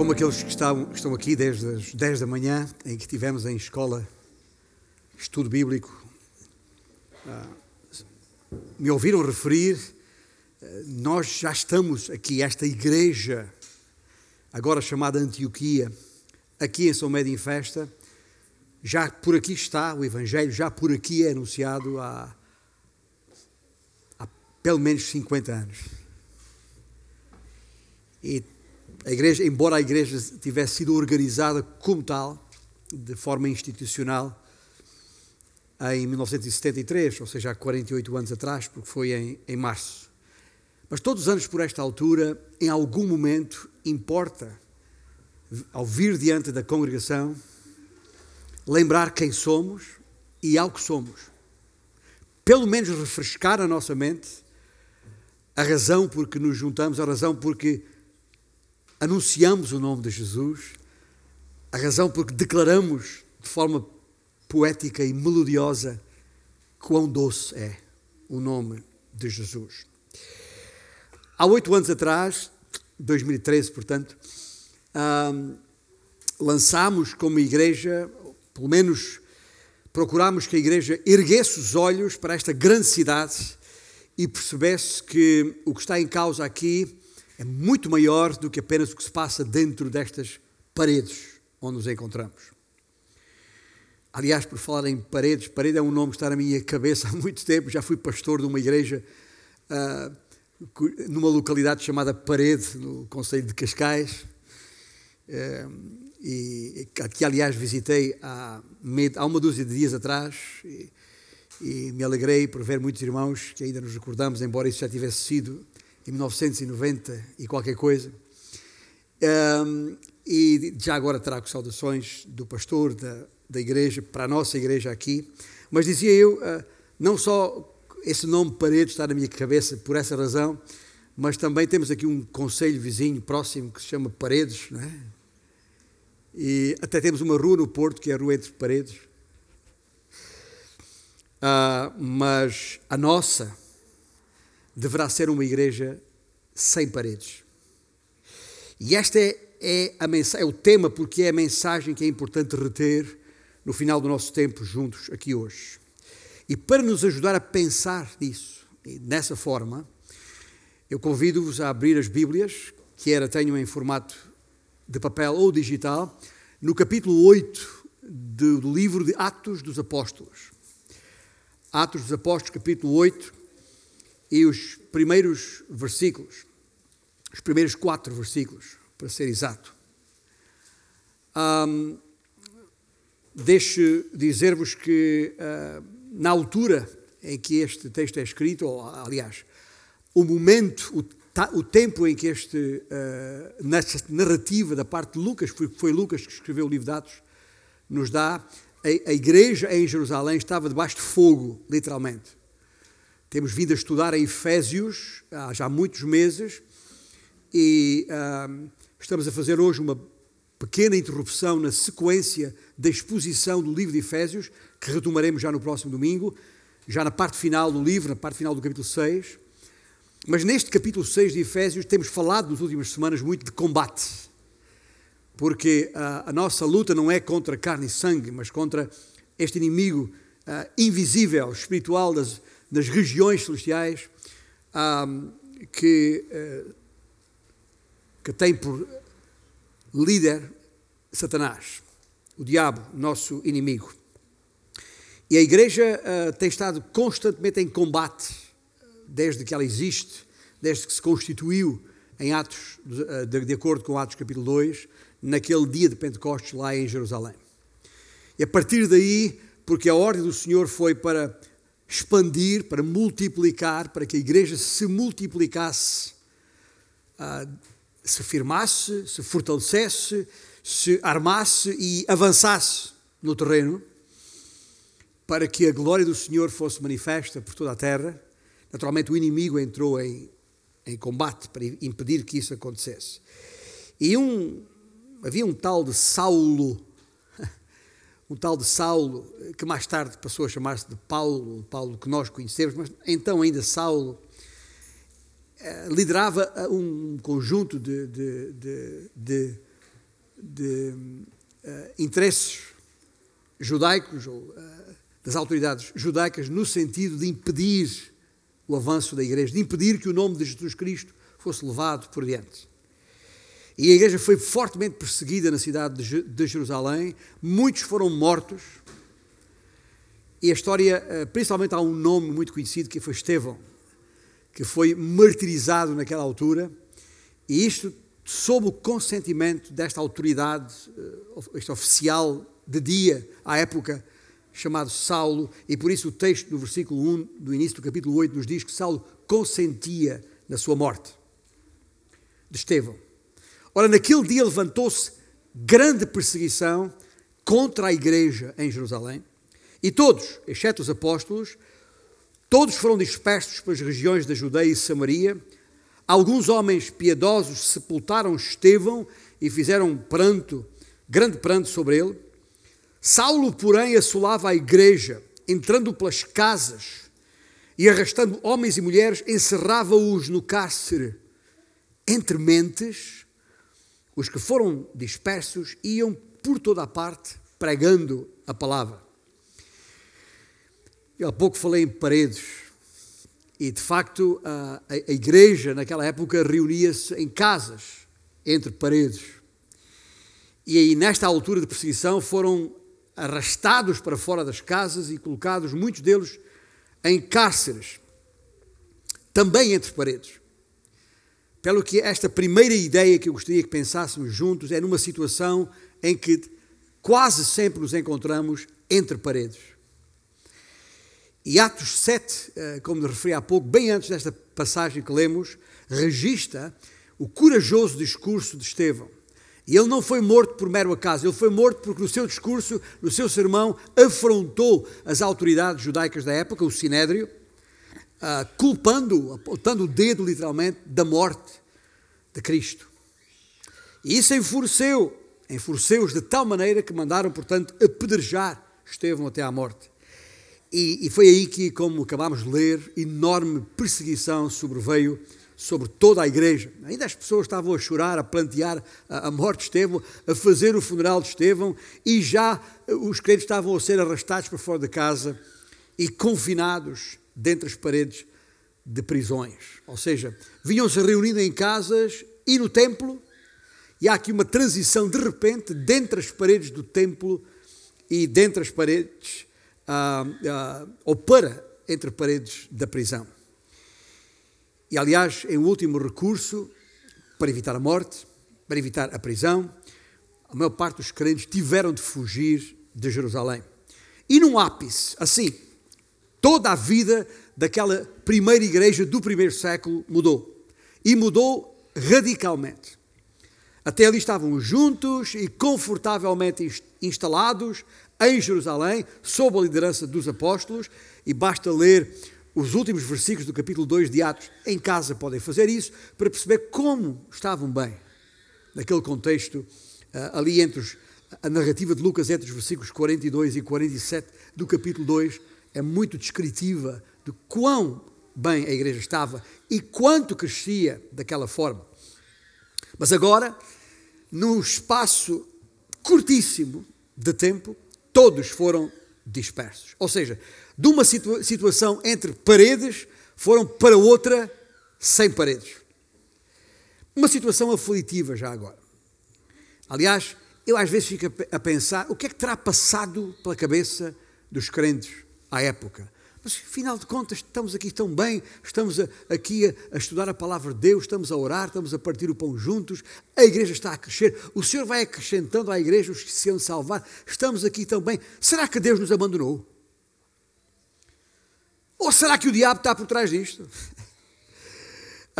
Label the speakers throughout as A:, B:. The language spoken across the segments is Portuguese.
A: como aqueles que estão, estão aqui desde as 10 da manhã, em que estivemos em escola, estudo bíblico, ah, me ouviram referir, eh, nós já estamos aqui, esta igreja, agora chamada Antioquia, aqui em São Médio em Festa, já por aqui está o Evangelho, já por aqui é anunciado há, há pelo menos 50 anos. E a igreja, embora a igreja tivesse sido organizada como tal, de forma institucional, em 1973, ou seja, há 48 anos atrás, porque foi em, em março. Mas todos os anos por esta altura, em algum momento, importa, ao vir diante da congregação, lembrar quem somos e ao que somos. Pelo menos refrescar a nossa mente a razão por que nos juntamos, a razão por que anunciamos o nome de Jesus, a razão por que declaramos de forma poética e melodiosa quão doce é o nome de Jesus. Há oito anos atrás, 2013, portanto, um, lançámos como igreja, pelo menos procurámos que a igreja erguesse os olhos para esta grande cidade e percebesse que o que está em causa aqui é muito maior do que apenas o que se passa dentro destas paredes onde nos encontramos. Aliás, por falar em paredes, parede é um nome que está na minha cabeça há muito tempo. Já fui pastor de uma igreja uh, numa localidade chamada Parede, no Conselho de Cascais. Uh, e que aliás visitei há, há, uma dúzia de dias atrás e, e me alegrei por ver muitos irmãos que ainda nos recordamos, embora isso já tivesse sido em 1990 e qualquer coisa. Um, e já agora trago saudações do pastor da, da igreja, para a nossa igreja aqui. Mas dizia eu, uh, não só esse nome Paredes está na minha cabeça por essa razão, mas também temos aqui um conselho vizinho próximo que se chama Paredes, não é? E até temos uma rua no Porto que é a Rua Entre Paredes. Uh, mas a nossa deverá ser uma igreja sem paredes. E este é, é, a é o tema porque é a mensagem que é importante reter no final do nosso tempo juntos aqui hoje. E para nos ajudar a pensar nisso, nessa forma, eu convido-vos a abrir as Bíblias, que era tenham em formato de papel ou digital, no capítulo 8 do livro de Atos dos Apóstolos. Atos dos Apóstolos, capítulo 8, e os primeiros versículos, os primeiros quatro versículos, para ser exato. Um, deixe dizer-vos que uh, na altura em que este texto é escrito, ou aliás, o momento, o, o tempo em que este, uh, narrativa da parte de Lucas, foi, foi Lucas que escreveu o livro de Atos, nos dá, a, a igreja em Jerusalém estava debaixo de fogo, literalmente. Temos vindo a estudar em Efésios há já muitos meses e estamos a fazer hoje uma pequena interrupção na sequência da exposição do livro de Efésios, que retomaremos já no próximo domingo, já na parte final do livro, na parte final do capítulo 6. Mas neste capítulo 6 de Efésios temos falado nas últimas semanas muito de combate, porque uh, a nossa luta não é contra carne e sangue, mas contra este inimigo uh, invisível, espiritual das, das regiões celestiais que, uh, que tem por líder Satanás, o diabo, nosso inimigo. E a igreja uh, tem estado constantemente em combate desde que ela existe, desde que se constituiu em Atos, de, de acordo com Atos capítulo 2, naquele dia de Pentecostes lá em Jerusalém. E a partir daí, porque a ordem do Senhor foi para expandir, para multiplicar, para que a igreja se multiplicasse, uh, se firmasse, se fortalecesse, se armasse e avançasse no terreno, para que a glória do Senhor fosse manifesta por toda a terra. Naturalmente, o inimigo entrou em, em combate para impedir que isso acontecesse. E um, havia um tal de Saulo um tal de Saulo, que mais tarde passou a chamar-se de Paulo, Paulo que nós conhecemos, mas então ainda Saulo, eh, liderava eh, um conjunto de, de, de, de de uh, interesses judaicos ou uh, das autoridades judaicas no sentido de impedir o avanço da igreja, de impedir que o nome de Jesus Cristo fosse levado por diante. E a igreja foi fortemente perseguida na cidade de Jerusalém, muitos foram mortos. E a história, eh, principalmente há um nome muito conhecido que foi Estevão, que foi martirizado naquela altura, e isto sob o consentimento desta autoridade, eh, este oficial de dia à época, chamado Saulo, e por isso o texto do versículo 1 do início do capítulo 8 nos diz que Saulo consentia na sua morte de Estevão. Ora, naquele dia levantou-se grande perseguição contra a igreja em Jerusalém, e todos, exceto os apóstolos, todos foram dispersos pelas regiões da Judeia e Samaria. Alguns homens piedosos sepultaram Estevão e fizeram pranto, grande pranto sobre ele. Saulo, porém, assolava a igreja, entrando pelas casas e arrastando homens e mulheres, encerrava-os no cárcere. Entre mentes, os que foram dispersos iam por toda a parte pregando a palavra. Eu há pouco falei em paredes, e de facto a, a, igreja naquela época reunia-se em casas, entre paredes. E aí, nesta altura de perseguição, foram arrastados para fora das casas e colocados, muitos deles, em cárceres, também entre paredes. Pelo que esta primeira ideia que eu gostaria que pensássemos juntos é numa situação em que quase sempre nos encontramos entre paredes. E Atos 7, eh, como referi há pouco, bem antes desta passagem que lemos, registra o corajoso discurso de Estevão. E ele não foi morto por mero acaso, ele foi morto porque no seu discurso, no seu sermão, afrontou as autoridades judaicas da época, o Sinédrio, uh, culpando, apontando o dedo literalmente da morte de Cristo. E isso enfureceu, enfureceu-os de tal maneira que mandaram, portanto, apedrejar Estevão até à morte. E, e foi aí que, como acabámos de ler, enorme perseguição sobreveio sobre toda a igreja. Ainda as pessoas estavam a chorar, a plantear a, morte de Estevão, a fazer o funeral de Estevão, e já eh, os crentes estavam a ser arrastados para fora de casa e confinados dentro das paredes de prisões. Ou seja, vinham-se reunindo em casas e no templo, e há aqui uma transição de repente dentro das paredes do templo e dentro das paredes, ah, ah, ou para entre paredes da prisão. E, aliás, em último recurso, para evitar a morte, para evitar a prisão, a maior parte dos crentes tiveram de fugir de Jerusalém. E num ápice, assim, toda a vida daquela primeira igreja do primeiro século mudou. E mudou radicalmente. Até ali estavam juntos e confortavelmente instalados em Jerusalém, sob a liderança dos apóstolos, e basta ler os últimos versículos do capítulo 2 de Atos, em casa podem fazer isso, para perceber como estavam bem, naquele contexto, ah, ali entre os, a narrativa de Lucas entre os versículos 42 e 47 do capítulo 2 é muito descritiva de quão bem a igreja estava e quanto crescia daquela forma. Mas agora, num espaço curtíssimo de tempo, todos foram dispersos. Ou seja, de uma situa situação entre paredes, foram para outra sem paredes. Uma situação aflitiva já agora. Aliás, eu às vezes fico a pensar o que é que terá passado pela cabeça dos crentes à época. Mas, afinal de contas, estamos aqui tão bem, estamos a, aqui a, a, estudar a palavra de Deus, estamos a orar, estamos a partir o pão juntos, a igreja está a crescer, o Senhor vai acrescentando à igreja os que se iam salvar, estamos aqui tão bem. Será que Deus nos abandonou? Ou será que o diabo está por trás disto?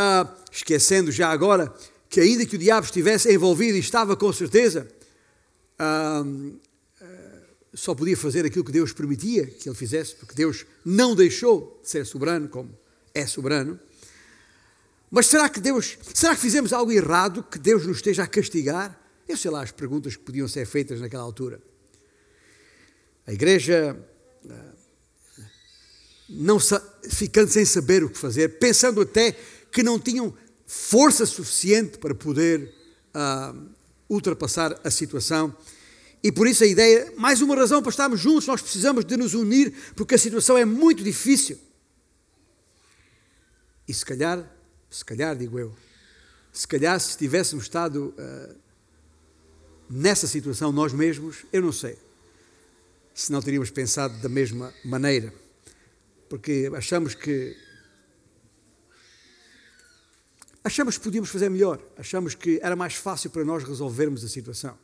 A: Ah, esquecendo já agora que, ainda que o diabo estivesse envolvido e estava com certeza, ah, só podia fazer aquilo que Deus permitia que ele fizesse, porque Deus não deixou de ser soberano, como é soberano. Mas será que Deus, será que fizemos algo errado que Deus nos esteja a castigar? Eu sei lá as perguntas que podiam ser feitas naquela altura. A igreja, ah, não ficando sem saber o que fazer, pensando até que não tinham força suficiente para poder uh, ultrapassar a situação. E por isso a ideia, mais uma razão para estarmos juntos, nós precisamos de nos unir, porque a situação é muito difícil. E se calhar, se calhar, digo eu, se calhar se tivéssemos estado uh, nessa situação nós mesmos, eu não sei se não teríamos pensado da mesma maneira, porque achamos que achamos que podíamos fazer melhor, achamos que era mais fácil para nós resolvermos a situação.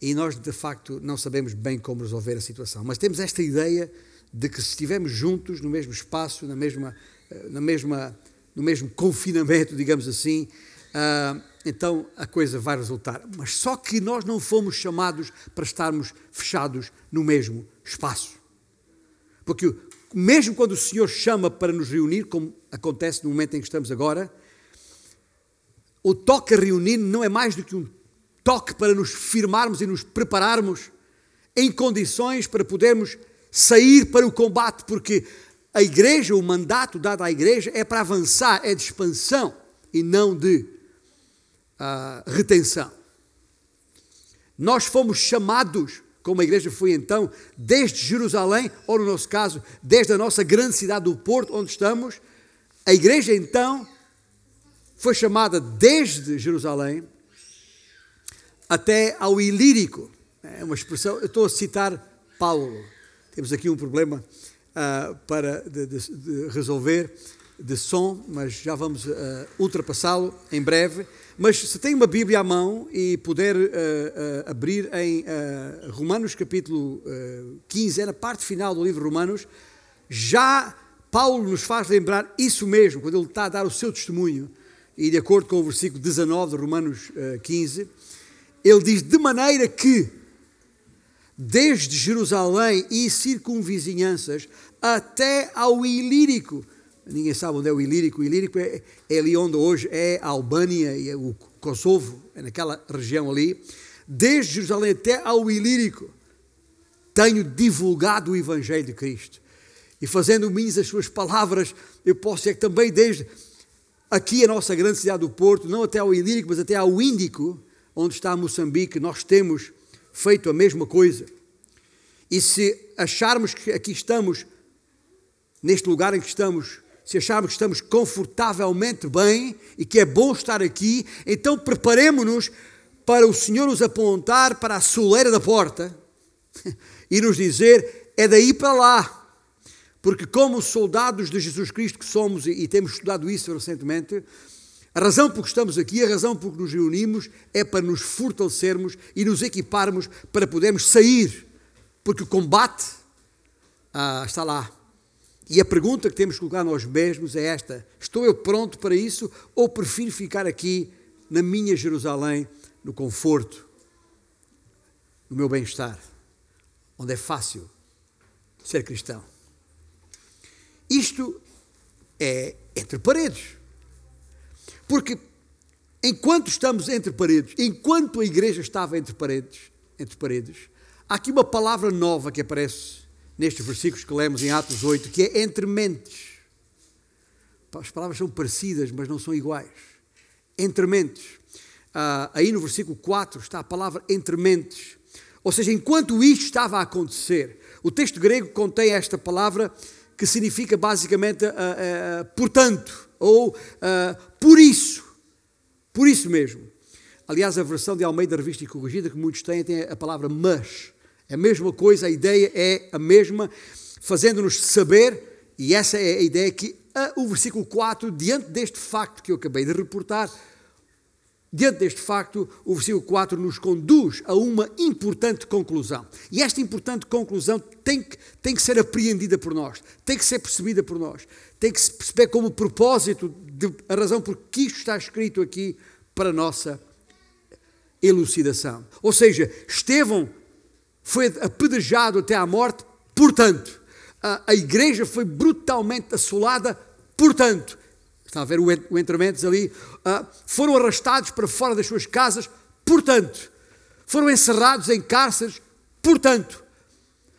A: E nós, de facto, não sabemos bem como resolver a situação. Mas temos esta ideia de que se estivermos juntos no mesmo espaço, na mesma, eh, na mesma, no mesmo confinamento, digamos assim, uh, então a coisa vai resultar. Mas só que nós não fomos chamados para estarmos fechados no mesmo espaço. Porque mesmo quando o Senhor chama para nos reunir, como acontece no momento em que estamos agora, o toque reunir não é mais do que um toque para nos firmarmos e nos prepararmos em condições para podermos sair para o combate, porque a igreja, o mandato dado à igreja é para avançar, é de expansão e não de uh, retenção. Nós fomos chamados, como a igreja foi então, desde Jerusalém, ou no nosso caso, desde a nossa grande cidade do Porto, onde estamos, a igreja então foi chamada desde Jerusalém até ao Ilírico. É uma expressão, eu estou a citar Paulo. Temos aqui um problema uh, para de, de, de resolver de som, mas já vamos uh, ultrapassá-lo em breve. Mas se tem uma Bíblia à mão e puder uh, abrir em Romanos capítulo 15, é na parte final do livro Romanos, já Paulo nos faz lembrar isso mesmo, quando ele está a dar o seu testemunho, e de acordo com o versículo 19 de Romanos 15, ele diz: de maneira que, desde Jerusalém e circunvizinhanças até ao Ilírico, ninguém sabe onde é o Ilírico, o Ilírico é, é ali onde hoje é a Albânia e é o Kosovo, é naquela região ali, desde Jerusalém até ao Ilírico, tenho divulgado o Evangelho de Cristo. E fazendo minhas as suas palavras, eu posso dizer que também desde aqui a nossa grande cidade do Porto, não até ao Ilírico, mas até ao Índico, onde está Moçambique, nós temos feito a mesma coisa. E se acharmos que aqui estamos, neste lugar em que estamos, se acharmos que estamos confortavelmente bem e que é bom estar aqui, então preparemos-nos para o Senhor nos apontar para a soleira da porta e nos dizer: é daí para lá. Porque, como soldados de Jesus Cristo que somos, e temos estudado isso recentemente, a razão por que estamos aqui, a razão por que nos reunimos, é para nos fortalecermos e nos equiparmos para podermos sair, porque o combate ah, está lá. E a pergunta que temos que colocar nós mesmos é esta: estou eu pronto para isso ou prefiro ficar aqui na minha Jerusalém, no conforto, no meu bem-estar, onde é fácil ser cristão? Isto é entre paredes. Porque enquanto estamos entre paredes, enquanto a igreja estava entre paredes, entre paredes, há aqui uma palavra nova que aparece nestes versículos que lemos em Atos 8, que é entre mentes. As palavras são parecidas, mas não são iguais. Entre mentes. Ah, aí no versículo 4 está a palavra entre mentes. Ou seja, enquanto isto estava a acontecer, o texto grego contém esta palavra que significa basicamente, uh, uh, portanto, ou uh, por isso, por isso mesmo. Aliás, a versão de Almeida Revista e Corrigida que muitos têm tem a palavra mas. É a mesma coisa, a ideia é a mesma, fazendo-nos saber, e essa é a ideia que o versículo 4, diante deste facto que eu acabei de reportar, Diante deste facto, o versículo 4 nos conduz a uma importante conclusão. E esta importante conclusão tem que, tem que ser apreendida por nós, tem que ser percebida por nós, tem que se perceber como propósito, de, a razão por que isto está escrito aqui para a nossa elucidação. Ou seja, Estevão foi apedrejado até à morte, portanto, a, a igreja foi brutalmente assolada, portanto, está a ver o, o entrementes ali, uh, foram arrastados para fora das suas casas, portanto, foram encerrados em cárceres, portanto,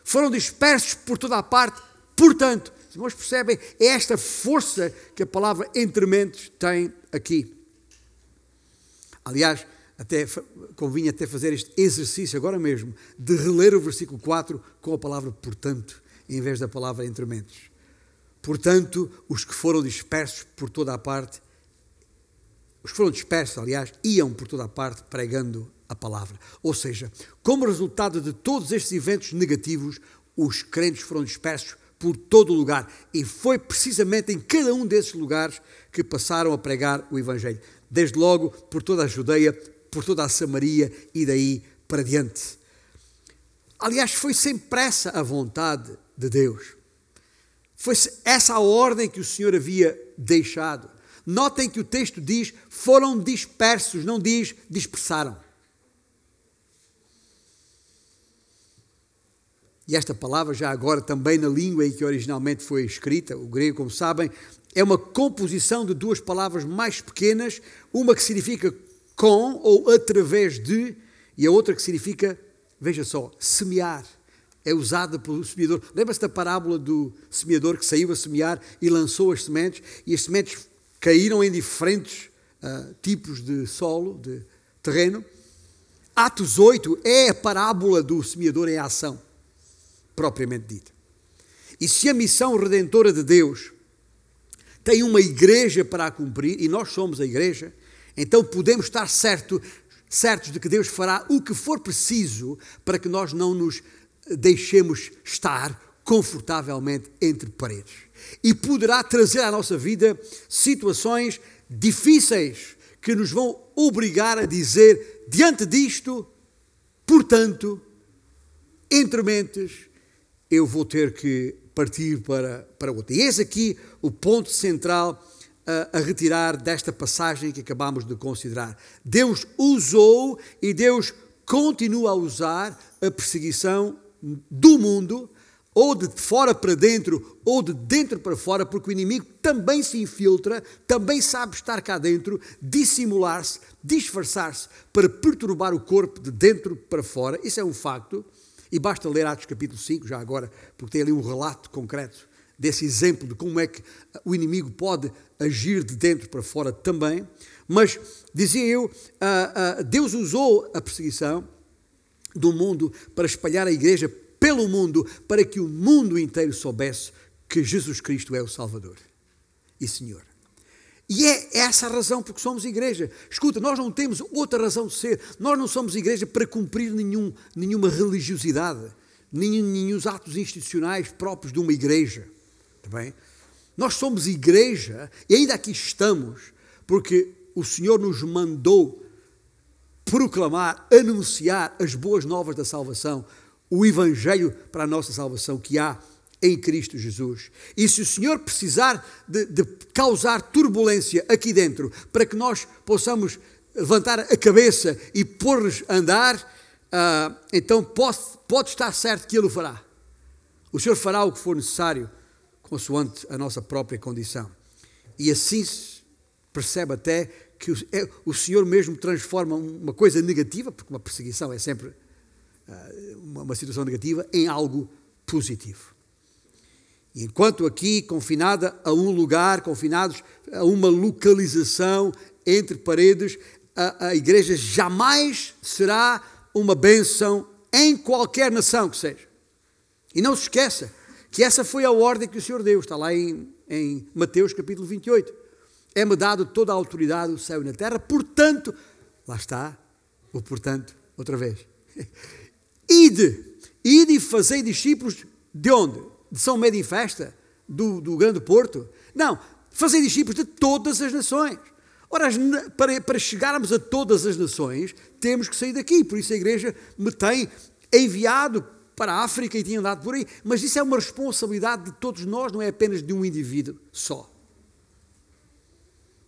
A: foram dispersos por toda a parte, portanto. Os irmãos percebem? É esta força que a palavra entrementes tem aqui. Aliás, até convinha até fazer este exercício agora mesmo, de reler o versículo 4 com a palavra portanto, em vez da palavra entre mentes. Portanto, os que foram dispersos por toda a parte, os que foram dispersos, aliás, iam por toda a parte pregando a palavra. Ou seja, como resultado de todos estes eventos negativos, os crentes foram dispersos por todo o lugar. E foi precisamente em cada um desses lugares que passaram a pregar o Evangelho. Desde logo por toda a Judeia, por toda a Samaria e daí para diante. Aliás, foi sem pressa a vontade de Deus. Foi essa a ordem que o Senhor havia deixado. Notem que o texto diz: foram dispersos, não diz dispersaram. E esta palavra, já agora também na língua em que originalmente foi escrita, o grego, como sabem, é uma composição de duas palavras mais pequenas, uma que significa com ou através de, e a outra que significa, veja só, semear. É usada pelo semeador. Lembra-se da parábola do semeador que saiu a semear e lançou as sementes, e as sementes caíram em diferentes uh, tipos de solo, de terreno. Atos 8 é a parábola do semeador em ação propriamente dita. E se a missão redentora de Deus tem uma igreja para a cumprir, e nós somos a igreja, então podemos estar certo, certos de que Deus fará o que for preciso para que nós não nos deixemos estar confortavelmente entre paredes. E poderá trazer à nossa vida situações difíceis que nos vão obrigar a dizer, diante disto, portanto, entre mentes, eu vou ter que partir para, para outra. E eis aqui o ponto central a, a retirar desta passagem que acabamos de considerar. Deus usou e Deus continua a usar a perseguição do mundo, ou de fora para dentro, ou de dentro para fora, porque o inimigo também se infiltra, também sabe estar cá dentro, dissimular-se, disfarçar-se, para perturbar o corpo de dentro para fora. Isso é um facto. E basta ler Atos capítulo 5, já agora, porque tem ali um relato concreto desse exemplo de como é que o inimigo pode agir de dentro para fora também. Mas, dizia eu, Deus usou a perseguição do mundo para espalhar a igreja pelo mundo, para que o mundo inteiro soubesse que Jesus Cristo é o Salvador e Senhor. E é essa a razão porque somos igreja. Escuta, nós não temos outra razão de ser. Nós não somos igreja para cumprir nenhum, nenhuma religiosidade, nenhum, nenhum atos institucionais próprios de uma igreja. Está bem? Nós somos igreja e ainda aqui estamos porque o Senhor nos mandou proclamar, anunciar as boas novas da salvação, o Evangelho para a nossa salvação que há em Cristo Jesus. E se o Senhor precisar de, de causar turbulência aqui dentro, para que nós possamos levantar a cabeça e pôr-nos a andar, uh, então pode, pode estar certo que Ele o fará. O Senhor fará o que for necessário, consoante a nossa própria condição. E assim percebe até que o, é, o Senhor mesmo transforma uma coisa negativa, porque uma perseguição é sempre uh, uma, uma situação negativa, em algo positivo. E enquanto aqui, confinada a um lugar, confinados a uma localização entre paredes, a, a igreja jamais será uma bênção em qualquer nação que seja. E não se esqueça que essa foi a ordem que o Senhor deu, está lá em, em Mateus capítulo 28. É-me dado toda a autoridade do céu e na terra, portanto, lá está, o portanto, outra vez. Ide, ide e fazei discípulos de onde? De São Médio em Festa, do, do Grande Porto. Não, fazer discípulos de todas as nações. Ora, para, para chegarmos a todas as nações, temos que sair daqui. Por isso a igreja me tem enviado para a África e tinha andado por aí. Mas isso é uma responsabilidade de todos nós, não é apenas de um indivíduo só.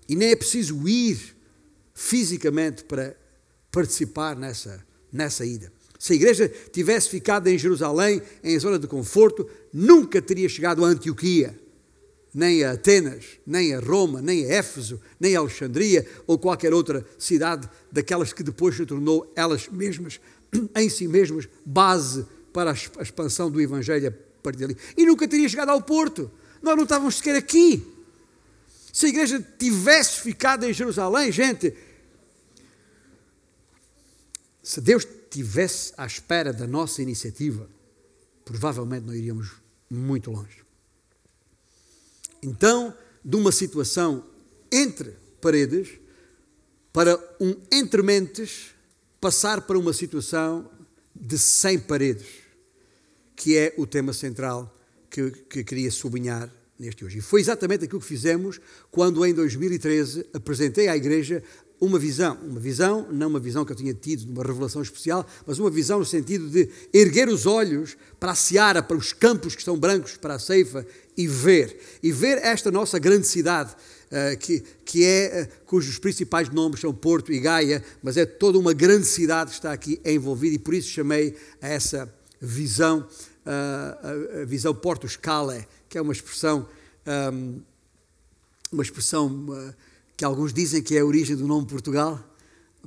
A: E nem é preciso ir fisicamente para participar nessa, nessa ida. Se a igreja tivesse ficado em Jerusalém, em zona de conforto, nunca teria chegado a Antioquia, nem a Atenas, nem a Roma, nem a Éfeso, nem a Alexandria ou qualquer outra cidade daquelas que depois se tornou elas mesmas, em si mesmas, base para a expansão do Evangelho a partir dali. E nunca teria chegado ao Porto. Nós não estávamos sequer aqui. Se a igreja tivesse ficado em Jerusalém, gente, Se Deus tivesse à espera da nossa iniciativa, provavelmente não iríamos muito longe. Então, de uma situação entre paredes, para um entre mentes, passar para uma situação de sem paredes, que é o tema central que, que queria sublinhar neste hoje. E foi exatamente aquilo que fizemos quando, em 2013, apresentei à Igreja uma visão, uma visão, não uma visão que eu tinha tido, uma revelação especial, mas uma visão no sentido de erguer os olhos para a seara, para os campos que estão brancos, para a ceifa e ver, e ver esta nossa grande cidade, uh, que, que é, uh, cujos principais nomes são Porto e Gaia, mas é toda uma grande cidade que está aqui envolvida e por isso chamei a essa visão, uh, a, visão Porto Scala, que é uma expressão, um, uma expressão que alguns dizem que é a origem do nome Portugal,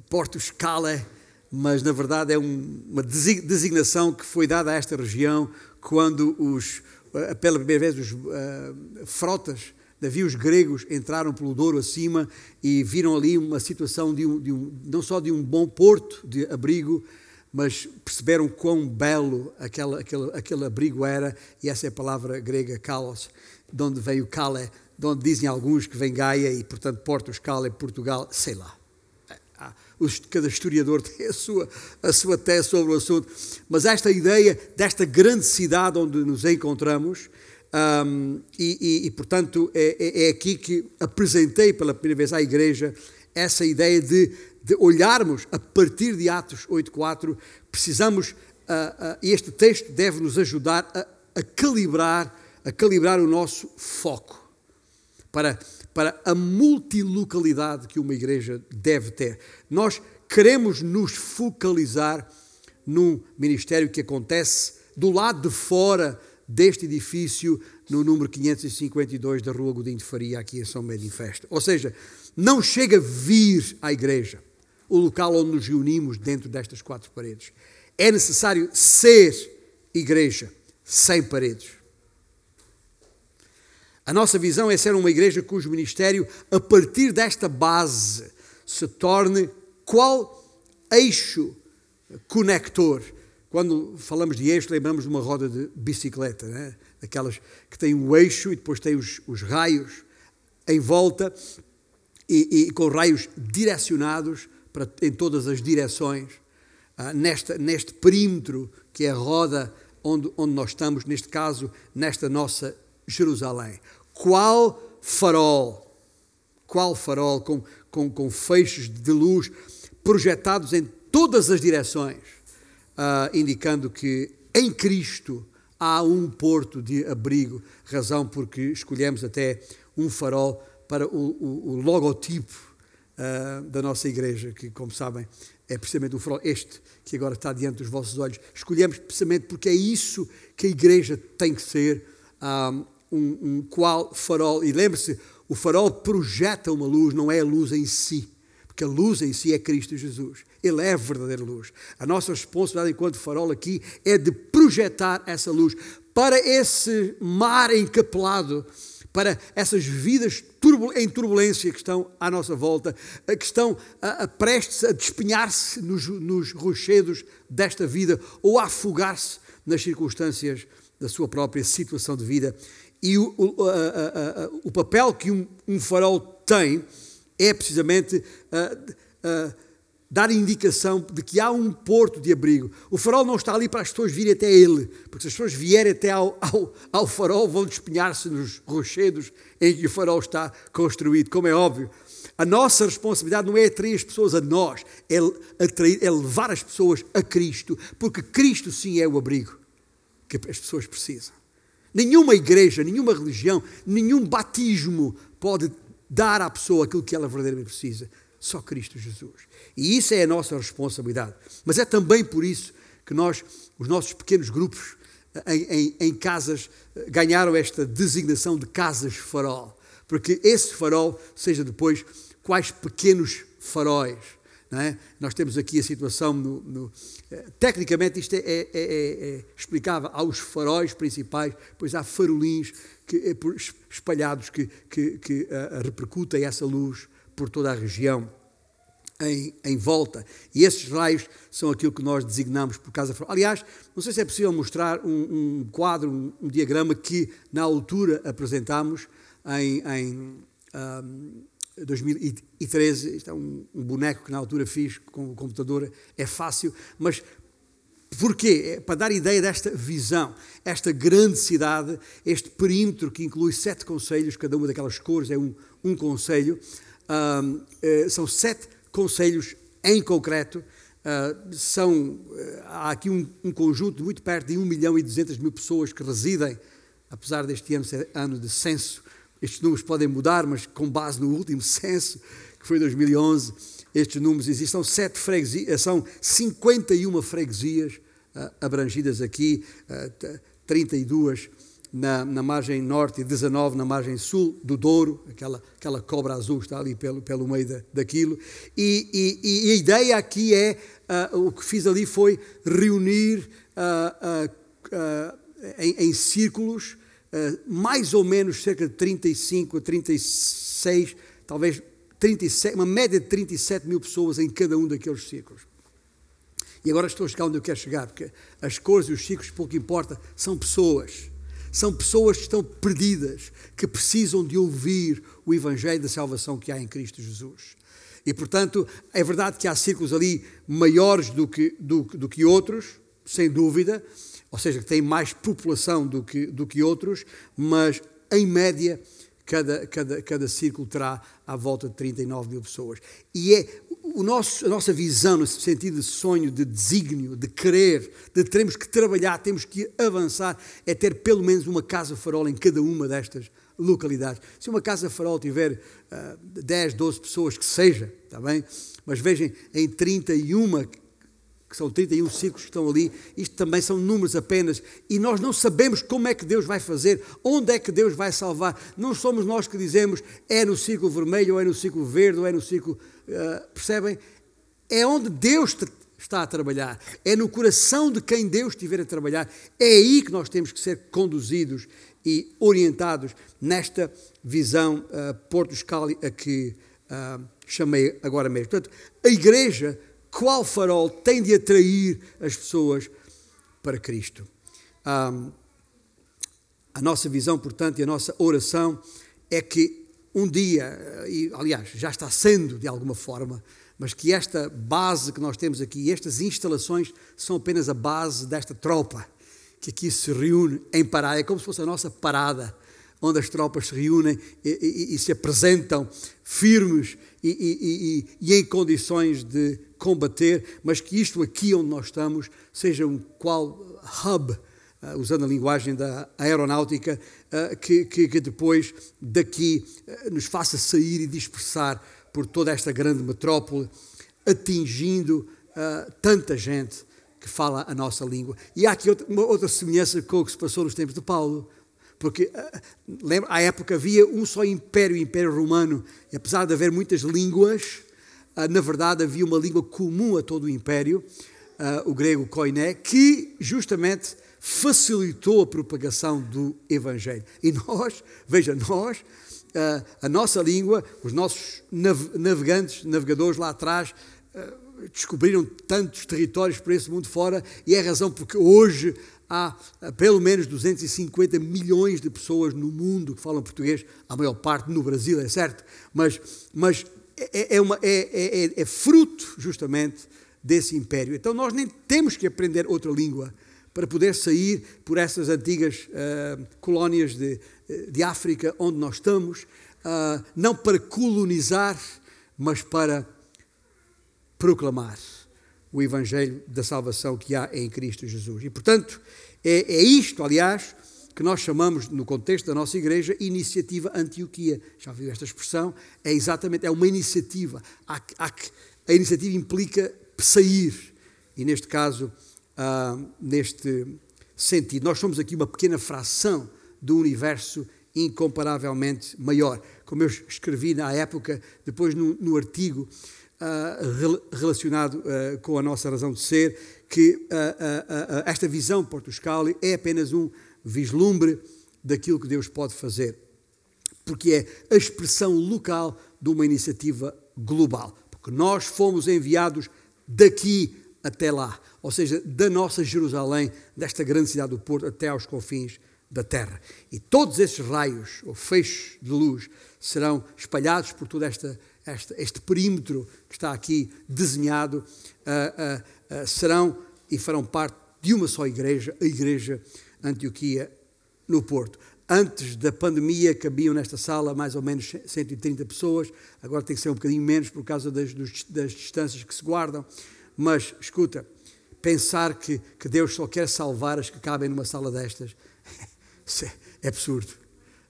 A: Porto Scala, mas na verdade é um, uma designação que foi dada a esta região quando os, eh, pela primeira vez os uh, frotas, navios gregos entraram pelo Douro acima e viram ali uma situação de um, de um, não só de um bom porto de abrigo, mas perceberam quão belo aquele, aquele, aquele abrigo era, e essa é a palavra grega kalos, de onde veio Calé, de onde dizem alguns que vem Gaia e, portanto, Porto Scala Portugal, sei lá. Cada historiador tem a sua, a sua tese sobre o assunto. Mas esta ideia desta grande cidade onde nos encontramos, um, e, e, e, portanto, é, é, é, aqui que apresentei pela primeira vez à Igreja essa ideia de, de olharmos a partir de Atos 8.4, precisamos, uh, uh, este texto deve nos ajudar a, a calibrar, a calibrar o nosso foco para, para a multilocalidade que uma igreja deve ter. Nós queremos nos focalizar num ministério que acontece do lado de fora deste edifício, no número 552 da Rua Godinho de Faria, aqui em São Médio em Festa. Ou seja, não chega a vir à igreja, o local onde nos reunimos dentro destas quatro paredes. É necessário ser igreja sem paredes. A nossa visão é ser uma igreja cujo ministério, a partir desta base, se torne qual eixo conector. Quando falamos de eixo, lembramos de uma roda de bicicleta, né? aquelas que têm um eixo e depois têm os, os raios em volta e, e, com raios direcionados para, em todas as direções, ah, nesta, neste perímetro que é a roda onde, onde nós estamos, neste caso, nesta nossa Jerusalém qual farol, qual farol com, com, com feixes de luz projetados em todas as direções, uh, indicando que em Cristo há um porto de abrigo, razão porque escolhemos até um farol para o, o, o logotipo uh, da nossa igreja, que, como sabem, é precisamente o farol este que agora está diante dos vossos olhos. Escolhemos precisamente porque é isso que a igreja tem que ser. Um, ah, um, um qual farol, e lembre-se, o farol projeta uma luz, não é a luz em si, porque a luz em si é Cristo Jesus. Ele é a verdadeira luz. A nossa responsabilidade enquanto farol aqui é de projetar essa luz para esse mar encapelado, para essas vidas em turbulência que estão à nossa volta, que estão a, a prestes a despenhar-se nos, nos rochedos desta vida ou a afogar-se nas circunstâncias da sua própria situação de vida e o, o, a, a, a, o papel que um, um, farol tem é precisamente dar indicação de que há um porto de abrigo. O farol não está ali para as pessoas virem até ele, porque se as pessoas vierem até ao, ao, ao farol, vão despenhar-se nos rochedos em que o farol está construído, como é óbvio. A nossa responsabilidade não é atrair as pessoas a nós, é, atrair, é levar as pessoas a Cristo, porque Cristo sim é o abrigo que as pessoas precisam. Nenhuma igreja, nenhuma religião, nenhum batismo pode dar à pessoa aquilo que ela verdadeiramente precisa. Só Cristo Jesus. E isso é a nossa responsabilidade. Mas é também por isso que nós, os nossos pequenos grupos em, em, em casas, ganharam esta designação de casas farol. Porque esse farol seja depois quais pequenos faróis é? Nós temos aqui a situação, no, no, eh, tecnicamente isto é, é, é, é, explicável aos faróis principais, pois há farolins que, eh, espalhados que, que, que uh, repercutem essa luz por toda a região. em, em volta. E esses raios são aquilo que nós designamos por casa. Aliás, não sei se é possível mostrar um, um quadro, um, um, diagrama que na altura apresentámos em, em um, 2013. Isto é um, um, boneco que na altura fiz com o computador, é fácil, mas Porquê? É para dar ideia desta visão, esta grande cidade, este perímetro que inclui sete conselhos, cada uma daquelas cores é um, um conselho, eh, são sete conselhos em concreto, uh, são, uh, há aqui um, um, conjunto muito perto de 1 milhão e 200 mil pessoas que residem, apesar deste ano ser ano de censo, estes números podem mudar, mas com base no último censo, que foi 2011, estes números existem, são, sete freguesias, são 51 freguesias uh, abrangidas aqui, 32 na, na, margem norte e 19 na margem sul do Douro, aquela, aquela cobra azul está ali pelo, pelo meio da, daquilo. E, e, e, a ideia aqui é, uh, o que fiz ali foi reunir uh, uh, em, em, círculos, mais ou menos cerca de 35 a 36, talvez 37, uma média de 37 mil pessoas em cada um daqueles círculos. E agora estou a chegar onde eu quero chegar, porque as cores e os círculos, pouco importa, são pessoas são pessoas que estão perdidas, que precisam de ouvir o Evangelho da salvação que há em Cristo Jesus. E, portanto, é verdade que há círculos ali maiores do que, do, do que outros, sem dúvida, ou seja, que têm mais população do que, do que outros, mas, em média, cada, cada, cada círculo terá à volta de 39 mil pessoas. E é o nosso, a nossa visão, no sentido de sonho, de desígnio, de querer, de teremos que trabalhar, temos que avançar, é ter pelo menos uma casa farol em cada uma destas localidades. Se uma casa farol tiver uh, 10, 12 pessoas, que seja, está bem? Mas vejam, em 31 que são 31 ciclos que estão ali, isto também são números apenas, e nós não sabemos como é que Deus vai fazer, onde é que Deus vai salvar. Não somos nós que dizemos é no ciclo vermelho, ou é no ciclo verde, ou é no ciclo. Uh, percebem? É onde Deus está a trabalhar, é no coração de quem Deus estiver a trabalhar, é aí que nós temos que ser conduzidos e orientados nesta visão uh, Porto Scali a que uh, chamei agora mesmo. Portanto, a igreja qual farol tem de atrair as pessoas para Cristo. Um, a nossa visão, portanto, e a nossa oração é que um dia, e aliás já está sendo de alguma forma, mas que esta base que nós temos aqui, estas instalações, são apenas a base desta tropa que aqui se reúne em parada, é como se fosse a nossa parada, onde as tropas se reúnem e, e, e se apresentam firmes e, e em condições de combater, mas que isto aqui onde nós estamos seja um qual hub, uh, usando a linguagem da aeronáutica, uh, que, que, que, depois daqui uh, nos faça sair e dispersar por toda esta grande metrópole, atingindo tanta gente que fala a nossa língua. E há aqui outra, uma outra semelhança com o que se passou nos tempos de Paulo. Porque, lembra, à época havia um só império, o Império Romano, e apesar de haver muitas línguas, ah, na verdade, havia uma língua comum a todo o império, ah, o grego koiné, que justamente facilitou a propagação do Evangelho. E nós, veja, nós, ah, a nossa língua, os nossos navegantes, navegadores lá atrás, descobriram tantos territórios por esse mundo fora, e é a razão porque hoje há pelo menos 250 milhões de pessoas no mundo que falam português, a maior parte no Brasil, é certo, mas, mas é, é, uma, é, é, é, fruto justamente desse império. Então nós nem temos que aprender outra língua para poder sair por essas antigas uh, colónias de, de África onde nós estamos, uh, não para colonizar, mas para proclamar o Evangelho da salvação que há em Cristo Jesus. E portanto, é, é isto, aliás, que nós chamamos, no contexto da nossa igreja, Iniciativa Antioquia. Já viu esta expressão? É exatamente, é uma iniciativa. Há, há, a iniciativa implica sair. E neste caso, ah, neste sentido, nós somos aqui uma pequena fração do universo incomparavelmente maior. Como eu escrevi na época, depois no, no artigo uh, relacionado uh, com a nossa razão de ser, que uh, esta visão portuscali é apenas um vislumbre daquilo que Deus pode fazer, porque é a expressão local de uma iniciativa global. que nós fomos enviados daqui até lá, ou seja, da nossa Jerusalém, desta grande cidade do Porto, até aos confins da terra. E todos esses raios, ou feixes de luz, serão espalhados por todo esta, esta, este perímetro que está aqui desenhado, uh, uh, uh, serão e farão parte de uma só igreja, a Igreja Antioquia no Porto. Antes da pandemia cabiam nesta sala mais ou menos 130 pessoas, agora tem que ser um bocadinho menos por causa das, das distâncias que se guardam. Mas, escuta, pensar que, que Deus só quer salvar as que cabem numa sala destas é absurdo.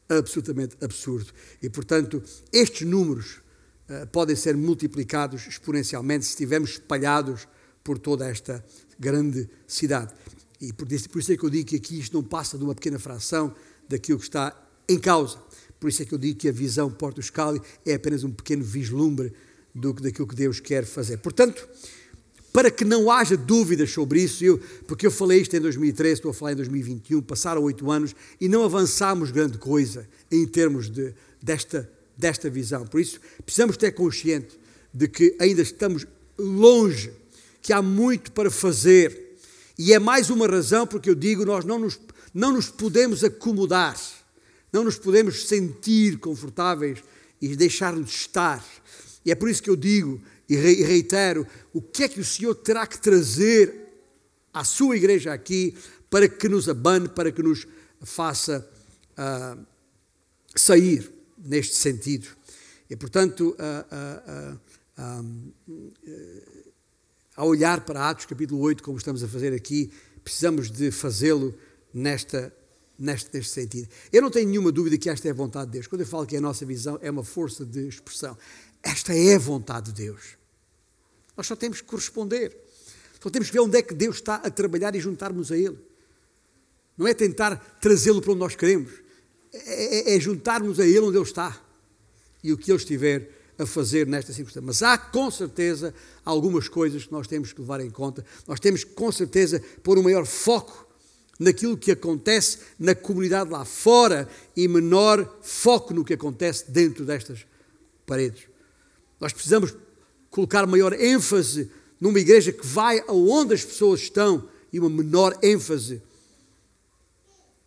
A: Absolutamente absurdo. E, portanto, estes números uh, podem ser multiplicados exponencialmente se estivermos espalhados por toda esta grande cidade. E por isso, é que eu digo que aqui isto não passa de uma pequena fração daquilo que está em causa. Por isso é que eu digo que a visão Porto Escali é apenas um pequeno vislumbre do, daquilo que Deus quer fazer. Portanto, para que não haja dúvidas sobre isso, eu, porque eu falei isto em 2013, estou a falar em 2021, passaram oito anos e não avançámos grande coisa em termos de, desta, desta visão. Por isso, precisamos ter consciente de que ainda estamos longe, que há muito para fazer. E é mais uma razão porque eu digo, nós não nos, não nos podemos acomodar, não nos podemos sentir confortáveis e deixar-nos estar. E é por isso que eu digo, e reitero, o que é que o Senhor terá que trazer à sua igreja aqui para que nos abane, para que nos faça uh, sair neste sentido. E, portanto, uh, uh, a olhar para Atos capítulo 8, como estamos a fazer aqui, precisamos de fazê-lo nesta, neste, neste sentido. Eu não tenho nenhuma dúvida que esta é a vontade de Deus. Quando eu falo que é a nossa visão, é uma força de expressão. Esta é a vontade de Deus. Nós só temos que corresponder. Só temos que ver onde é que Deus está a trabalhar e juntarmos a Ele. Não é tentar trazê-lo para onde nós queremos. É, é, é juntarmos a Ele onde Ele está. E o que Ele estiver a fazer nesta circunstância. Mas há com certeza algumas coisas que nós temos que levar em conta. Nós temos que com certeza pôr um maior foco naquilo que acontece na comunidade lá fora e menor foco no que acontece dentro destas paredes. Nós precisamos colocar maior ênfase numa igreja que vai aonde as pessoas estão e uma menor ênfase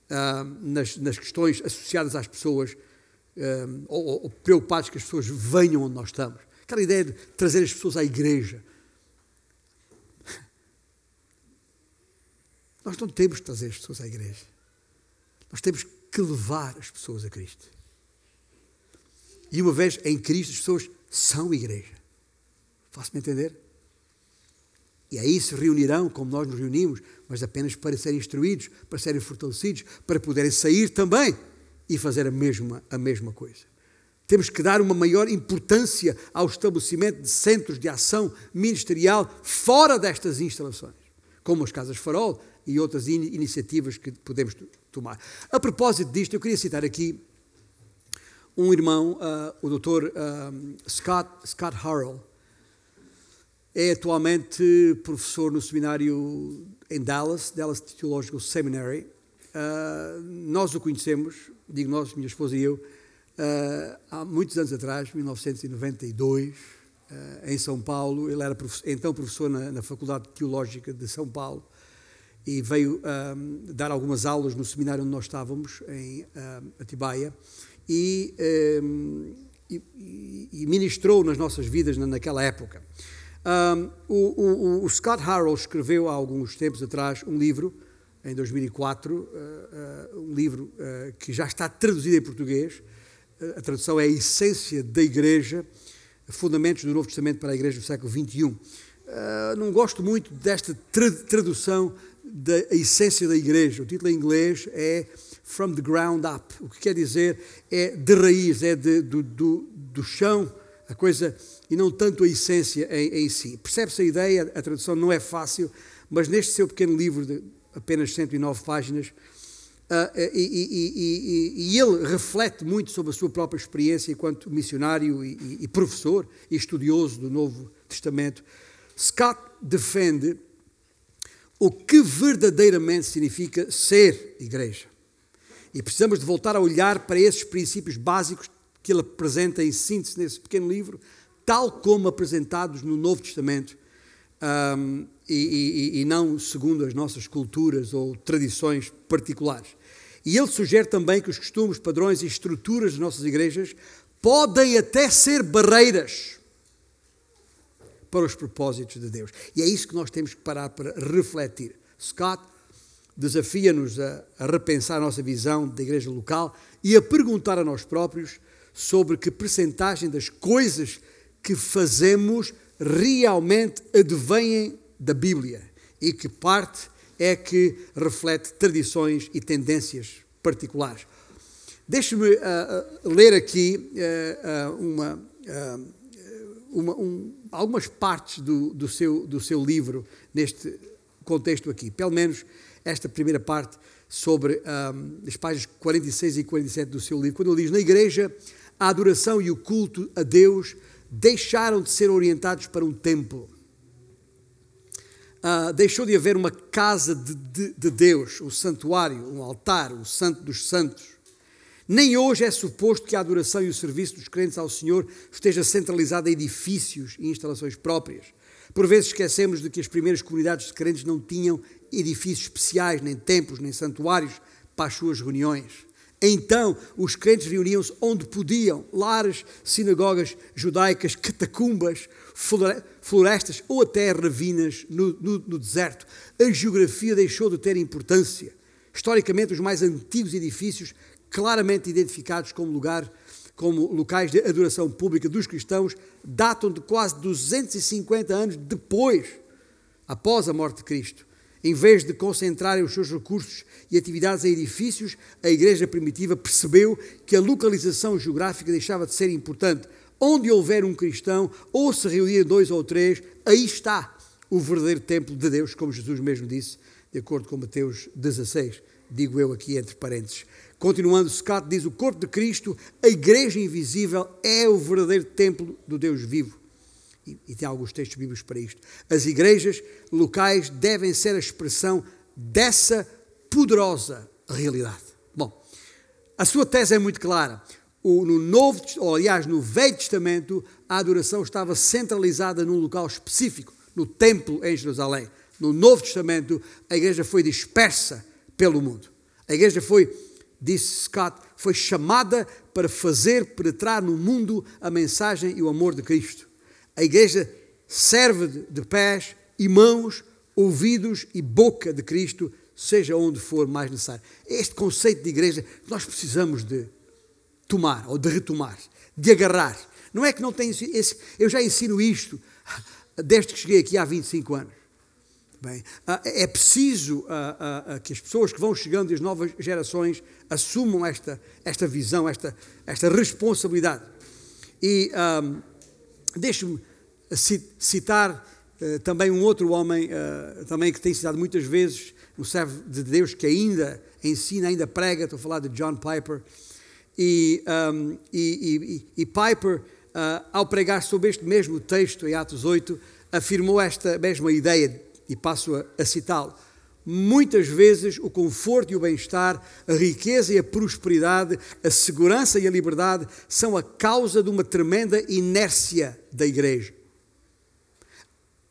A: uh, nas, nas, questões associadas às pessoas uh, ou, ou preocupados que as pessoas venham onde nós estamos. Aquela ideia de trazer as pessoas à igreja. Nós não temos que trazer as pessoas à igreja. Nós temos que levar as pessoas a Cristo. E uma vez em Cristo, as pessoas são igreja. Faço-me entender? E aí se reunirão, como nós nos reunimos, mas apenas para serem instruídos, para serem fortalecidos, para poderem sair também e fazer a mesma, a mesma coisa. Temos que dar uma maior importância ao estabelecimento de centros de ação ministerial fora destas instalações, como as Casas Farol e outras in iniciativas que podemos tomar. A propósito disto, eu queria citar aqui um irmão, uh, o Dr. Uh, Scott, Scott Harrell, é atualmente professor no seminário em Dallas, Dallas Theological Seminary. Uh, nós o conhecemos, digo nós, minha esposa e eu, uh, há muitos anos atrás, 1992, uh, ah, em São Paulo. Ele era professor, então professor na, na, Faculdade Teológica de São Paulo e veio dar algumas aulas no seminário onde nós estávamos, em Atibaia, e, e, e ministrou nas nossas vidas naquela época. Um, o, o, o, Scott Harrell escreveu há alguns tempos atrás um livro, em 2004, uh, uh, um livro uh, que já está traduzido em português. a tradução é A Essência da Igreja, Fundamentos do Novo Testamento para a Igreja do século XXI. não gosto muito desta tra tradução da Essência da Igreja. O título em inglês é From the Ground Up, o que quer dizer é de raiz, é de, do, do, do chão, a coisa e não tanto a essência em, em si. Percebe-se a ideia, a tradução não é fácil, mas neste seu pequeno livro de apenas 109 páginas, uh, e, e, e, e, ele reflete muito sobre a sua própria experiência enquanto missionário e, professor e estudioso do Novo Testamento. Scott defende o que verdadeiramente significa ser igreja. E precisamos de voltar a olhar para esses princípios básicos que ele apresenta em síntese nesse pequeno livro, tal como apresentados no Novo Testamento, um, e, e, e não segundo as nossas culturas ou tradições particulares. E ele sugere também que os costumes, padrões e estruturas das nossas igrejas podem até ser barreiras para os propósitos de Deus. E é isso que nós temos que parar para refletir. Scott desafia-nos a, a repensar a nossa visão da igreja local e a perguntar a nós próprios sobre que percentagem das coisas que fazemos realmente advêm da Bíblia e que parte é que reflete tradições e tendências particulares. Deixe-me uh, uh, ler aqui uh, uma, uma, um, algumas partes do, do, seu, do seu livro neste contexto aqui. Pelo menos esta primeira parte sobre um, as páginas 46 e 47 do seu livro, quando ele diz: Na igreja, a adoração e o culto a Deus deixaram de ser orientados para um templo Uh, deixou de haver uma casa de, de, de, Deus, o santuário, um altar, o santo dos santos. Nem hoje é suposto que a adoração e o serviço dos crentes ao Senhor esteja centralizada em edifícios e instalações próprias. Por vezes esquecemos de que as primeiras comunidades de crentes não tinham edifícios especiais, nem templos, nem santuários para as suas reuniões. Então, os crentes reuniam-se onde podiam, lares, sinagogas judaicas, catacumbas, florestas ou até ravinas no, no, no deserto. A geografia deixou de ter importância. Historicamente, os mais antigos edifícios, claramente identificados como lugar como locais de adoração pública dos cristãos, datam de quase 250 anos depois, após a morte de Cristo. Em vez de concentrarem os seus recursos e atividades em edifícios, a igreja primitiva percebeu que a localização geográfica deixava de ser importante. Onde houver um cristão, ou se reunir dois ou três, aí está o verdadeiro templo de Deus, como Jesus mesmo disse, de acordo com Mateus 16, digo eu aqui entre parênteses. Continuando, Scott diz: o corpo de Cristo, a igreja invisível, é o verdadeiro templo do Deus vivo e, e tem alguns textos bíblicos para isto. As igrejas locais devem ser a expressão dessa poderosa realidade. Bom, a sua tese é muito clara. O, no Novo, ou, aliás, no Velho Testamento, a adoração estava centralizada num local específico, no templo em Jerusalém. No Novo Testamento, a igreja foi dispersa pelo mundo. A igreja foi, disse Scott, foi chamada para fazer penetrar no mundo a mensagem e o amor de Cristo. A igreja serve de pés e mãos, ouvidos e boca de Cristo, seja onde for mais necessário. Este conceito de igreja nós precisamos de tomar ou de retomar, de agarrar. Não é que não tenho esse, eu já ensino isto desde que cheguei aqui há 25 anos. Bem, ah, é preciso ah, ah, que as pessoas que vão chegando e as novas gerações assumam esta, esta visão, esta, esta responsabilidade. E um, Deixe-me citar uh, também um outro homem, uh, também que tem citado muitas vezes, um servo de Deus que ainda ensina, ainda prega, estou a falar de John Piper. E, um, e, e, e Piper, uh, ao pregar sobre este mesmo texto, em Atos 8, afirmou esta mesma ideia, e passo a, a citá-lo. Muitas vezes o conforto e o bem-estar, a riqueza e a prosperidade, a segurança e a liberdade são a causa de uma tremenda inércia da igreja.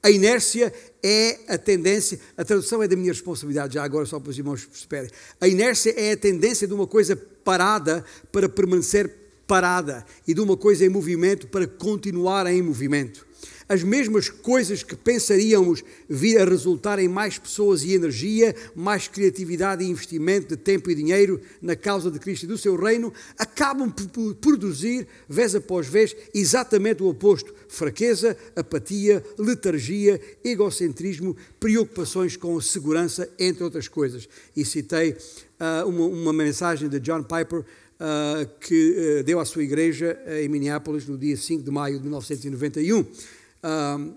A: A inércia é a tendência, a tradução é da minha responsabilidade, já agora só para os irmãos perceberem. A inércia é a tendência de uma coisa parada para permanecer parada e de uma coisa em movimento para continuar em movimento as mesmas coisas que pensaríamos vir a resultar em mais pessoas e energia, mais criatividade e investimento de tempo e dinheiro na causa de Cristo e do seu reino, acabam por produzir, vez após vez, exatamente o oposto: fraqueza, apatia, letargia, egocentrismo, preocupações com a segurança, entre outras coisas. E citei uh, uma, uma, mensagem de John Piper. Uh, que uh, deu à sua igreja em Minneapolis no dia 5 de maio de 1991. Um,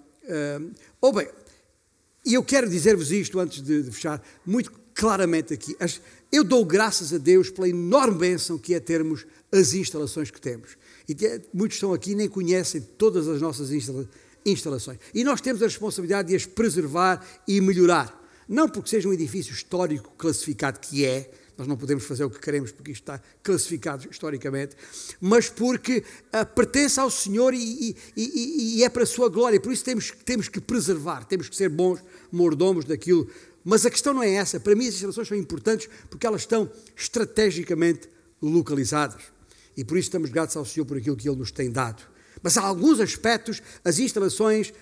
A: ou bem, e eu quero dizer-vos isto antes de, fechar, muito claramente aqui. Eu dou graças a Deus pela enorme bênção que é termos as instalações que temos. E que, muitos estão aqui e nem conhecem todas as nossas instala, instalações. E nós temos a responsabilidade de as preservar e melhorar. Não porque seja um edifício histórico classificado, que é, nós não podemos fazer o que queremos porque isto está classificado historicamente, mas porque uh, pertence ao Senhor e, e, e, é para a sua glória. Por isso temos, temos que preservar, temos que ser bons mordomos daquilo. Mas a questão não é essa. Para mim, as instalações são importantes porque elas estão estrategicamente localizadas. E por isso estamos gratos ao Senhor por aquilo que Ele nos tem dado. Mas há alguns aspectos, as instalações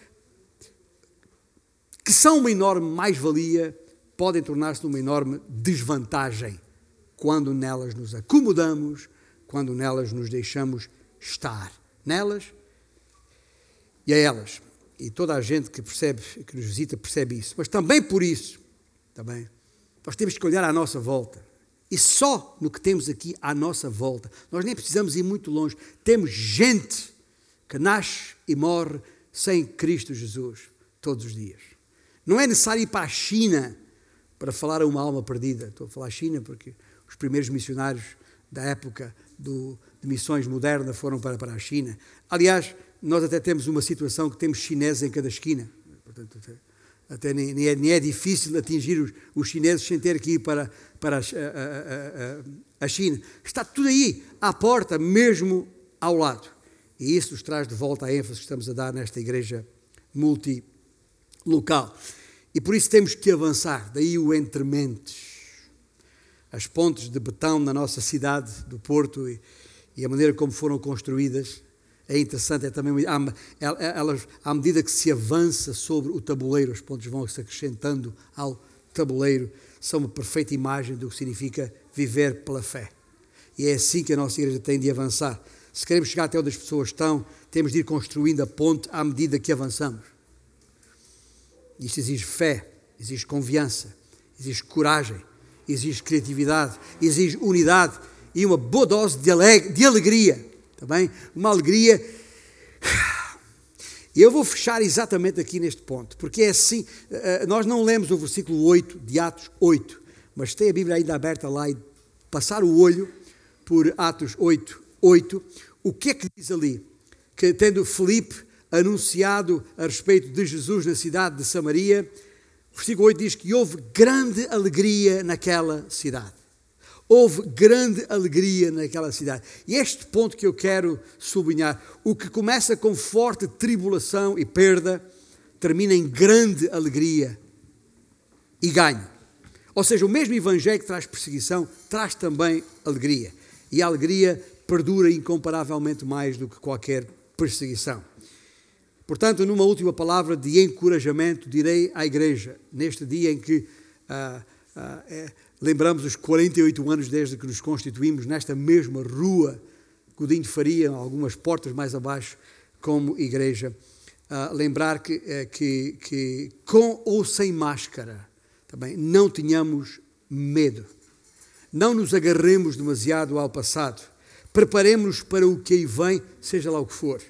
A: que são uma enorme mais-valia, podem tornar-se numa enorme desvantagem quando nelas nos acomodamos, quando nelas nos deixamos estar. Nelas e a elas. E toda a gente que percebe, que nos visita, percebe isso. Mas também por isso, também, nós temos que olhar à nossa volta. E só no que temos aqui à nossa volta, nós nem precisamos ir muito longe. Temos gente que nasce e morre sem Cristo Jesus todos os dias. Não é necessário ir para a China para falar a uma alma perdida. Estou a falar China porque primeiros missionários da época do, de missões modernas foram para, para a China. Aliás, nós até temos uma situação que temos chineses em cada esquina. Portanto, até, nem, nem, é, nem, é, difícil atingir os, os, chineses sem ter que ir para, para a, a, a, a China. Está tudo aí, à porta, mesmo ao lado. E isso nos traz de volta a ênfase que estamos a dar nesta igreja multi local. E por isso temos que avançar, daí o entre mentes. As pontes de betão na nossa cidade do Porto e, e a maneira como foram construídas é interessante, é também elas, à medida que se avança sobre o tabuleiro, as pontes vão se acrescentando ao tabuleiro, são uma perfeita imagem do que significa viver pela fé. E é assim que a nossa igreja tem de avançar. Se queremos chegar até onde as pessoas estão, temos de ir construindo a ponte à medida que avançamos. Isto exige fé, exige confiança, exige coragem, exige criatividade, exige unidade e uma boa dose de, aleg de alegria. Está bem? Uma alegria. E eu vou fechar exatamente aqui neste ponto, porque é assim, eh, nós não lemos o versículo 8 de Atos 8, mas tem a Bíblia ainda aberta lá e passar o olho por Atos 8, 8, o que é que diz ali? Que tendo Felipe anunciado a respeito de Jesus na cidade de Samaria, versículo 8 diz que houve grande alegria naquela cidade. Houve grande alegria naquela cidade. E este ponto que eu quero sublinhar: o que começa com forte tribulação e perda, termina em grande alegria e ganho. Ou seja, o mesmo Evangelho que traz perseguição traz também alegria. E a alegria perdura incomparavelmente mais do que qualquer perseguição. Portanto, numa última palavra de encorajamento, direi à Igreja, neste dia em que ah, ah, é, lembramos os 48 anos desde que nos constituímos nesta mesma rua, Godinho Faria, algumas portas mais abaixo, como Igreja, ah, lembrar que, eh, que, que, com ou sem máscara, também não tenhamos medo, não nos agarremos demasiado ao passado, preparemos-nos para o que aí vem, seja lá o que for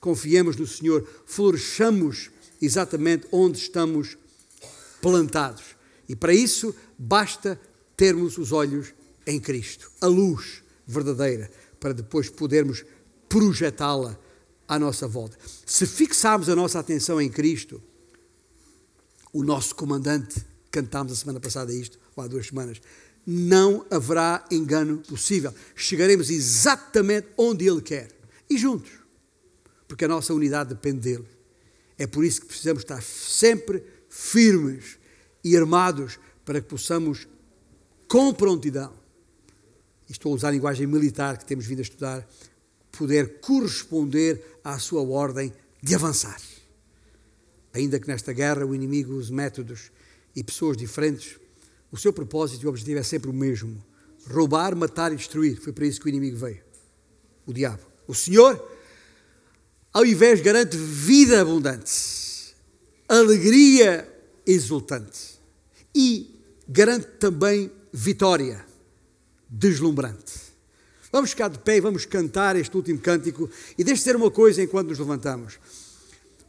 A: confiemos no Senhor, floresçamos exatamente onde estamos plantados. E para isso basta termos os olhos em Cristo, a luz verdadeira, para depois podermos projetá-la à nossa volta. Se fixarmos a nossa atenção em Cristo, o nosso comandante, cantámos a semana passada isto, ou há duas semanas, não haverá engano possível. Chegaremos exatamente onde Ele quer. E juntos porque a nossa unidade depende dele. É por isso que precisamos estar sempre firmes e armados para que possamos, com prontidão, estou a usar a linguagem militar que temos vindo a estudar, poder corresponder à sua ordem de avançar. Ainda que nesta guerra o inimigo use métodos e pessoas diferentes, o seu propósito e o objetivo é sempre o mesmo: roubar, matar e destruir. Foi para isso que o inimigo veio o diabo. O Senhor ao invés garante vida abundante, alegria exultante e garante também vitória deslumbrante. Vamos ficar de pé e vamos cantar este último cântico e deixe ser uma coisa enquanto nos levantamos.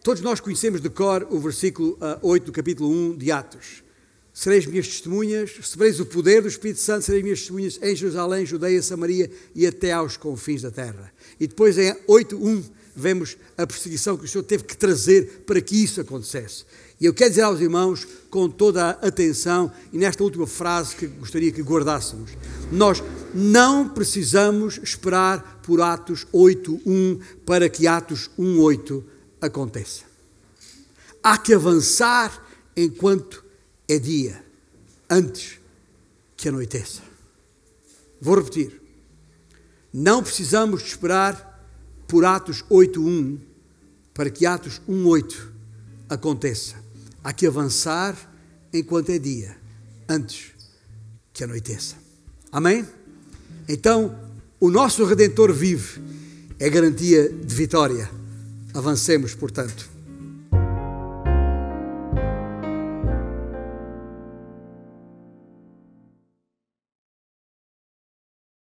A: Todos nós conhecemos de cor o versículo 8 ah, do capítulo 1 de Atos. Sereis minhas testemunhas, recebereis o poder do Espírito Santo, sereis minhas testemunhas em Jerusalém, Judeia, Samaria e até aos confins da terra. E depois em 8.1 vemos a perseguição que o Senhor teve que trazer para que isso acontecesse. E eu quero dizer aos irmãos, com toda a atenção, e nesta última frase que gostaria que guardássemos, nós não precisamos esperar por Atos 8.1 para que Atos 1.8 aconteça. Há que avançar enquanto é dia, antes que anoiteça. Vou repetir. Não precisamos de esperar por Atos 8.1 para que Atos 1.8 aconteça. Há que avançar enquanto é dia, antes que anoiteça. Amém? Então, o nosso Redentor vive, é garantia de vitória. Avancemos, portanto.